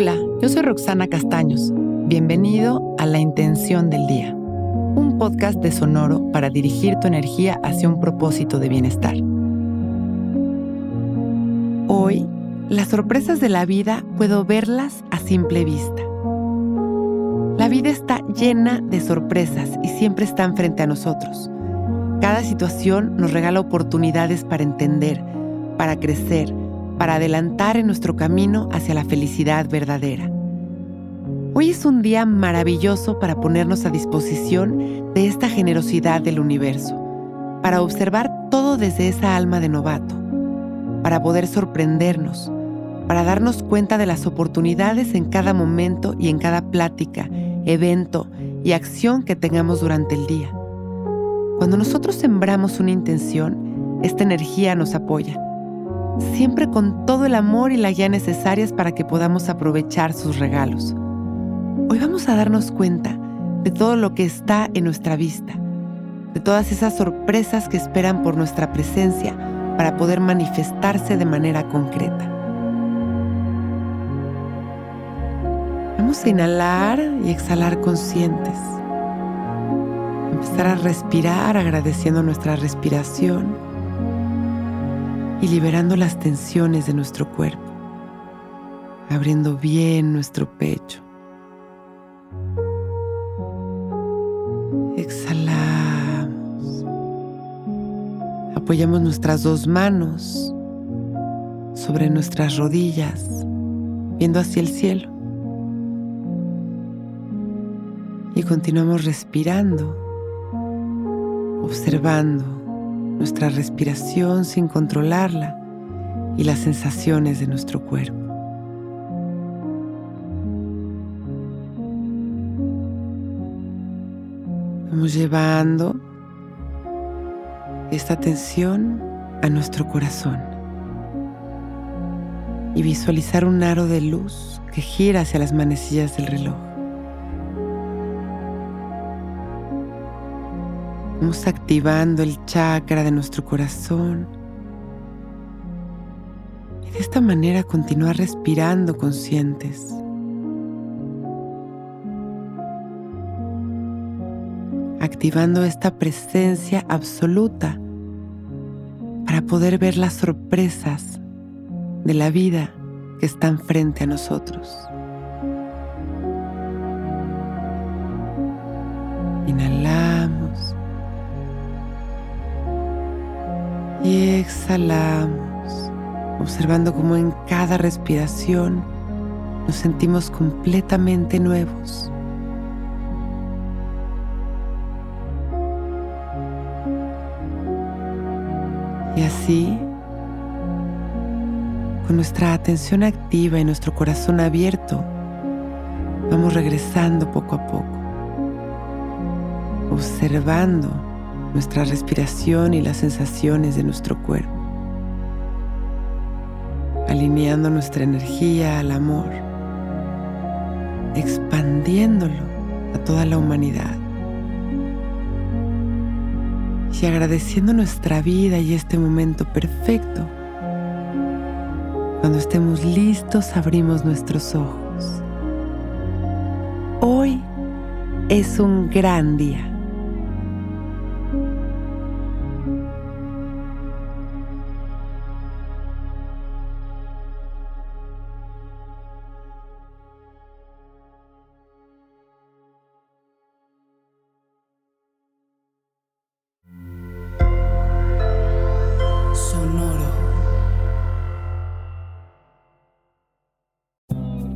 Hola, yo soy Roxana Castaños. Bienvenido a La Intención del Día, un podcast de Sonoro para dirigir tu energía hacia un propósito de bienestar. Hoy, las sorpresas de la vida puedo verlas a simple vista. La vida está llena de sorpresas y siempre están frente a nosotros. Cada situación nos regala oportunidades para entender, para crecer, para adelantar en nuestro camino hacia la felicidad verdadera. Hoy es un día maravilloso para ponernos a disposición de esta generosidad del universo, para observar todo desde esa alma de novato, para poder sorprendernos, para darnos cuenta de las oportunidades en cada momento y en cada plática, evento y acción que tengamos durante el día. Cuando nosotros sembramos una intención, esta energía nos apoya siempre con todo el amor y la guía necesarias para que podamos aprovechar sus regalos. Hoy vamos a darnos cuenta de todo lo que está en nuestra vista, de todas esas sorpresas que esperan por nuestra presencia para poder manifestarse de manera concreta. Vamos a inhalar y exhalar conscientes. Empezar a respirar agradeciendo nuestra respiración y liberando las tensiones de nuestro cuerpo, abriendo bien nuestro pecho. Exhalamos. Apoyamos nuestras dos manos sobre nuestras rodillas, viendo hacia el cielo. Y continuamos respirando, observando nuestra respiración sin controlarla y las sensaciones de nuestro cuerpo. Vamos llevando esta atención a nuestro corazón y visualizar un aro de luz que gira hacia las manecillas del reloj. Vamos activando el chakra de nuestro corazón. Y de esta manera continuar respirando conscientes. Activando esta presencia absoluta para poder ver las sorpresas de la vida que están frente a nosotros. Inhalamos. Exhalamos, observando cómo en cada respiración nos sentimos completamente nuevos. Y así, con nuestra atención activa y nuestro corazón abierto, vamos regresando poco a poco, observando nuestra respiración y las sensaciones de nuestro cuerpo, alineando nuestra energía al amor, expandiéndolo a toda la humanidad y agradeciendo nuestra vida y este momento perfecto. Cuando estemos listos abrimos nuestros ojos. Hoy es un gran día.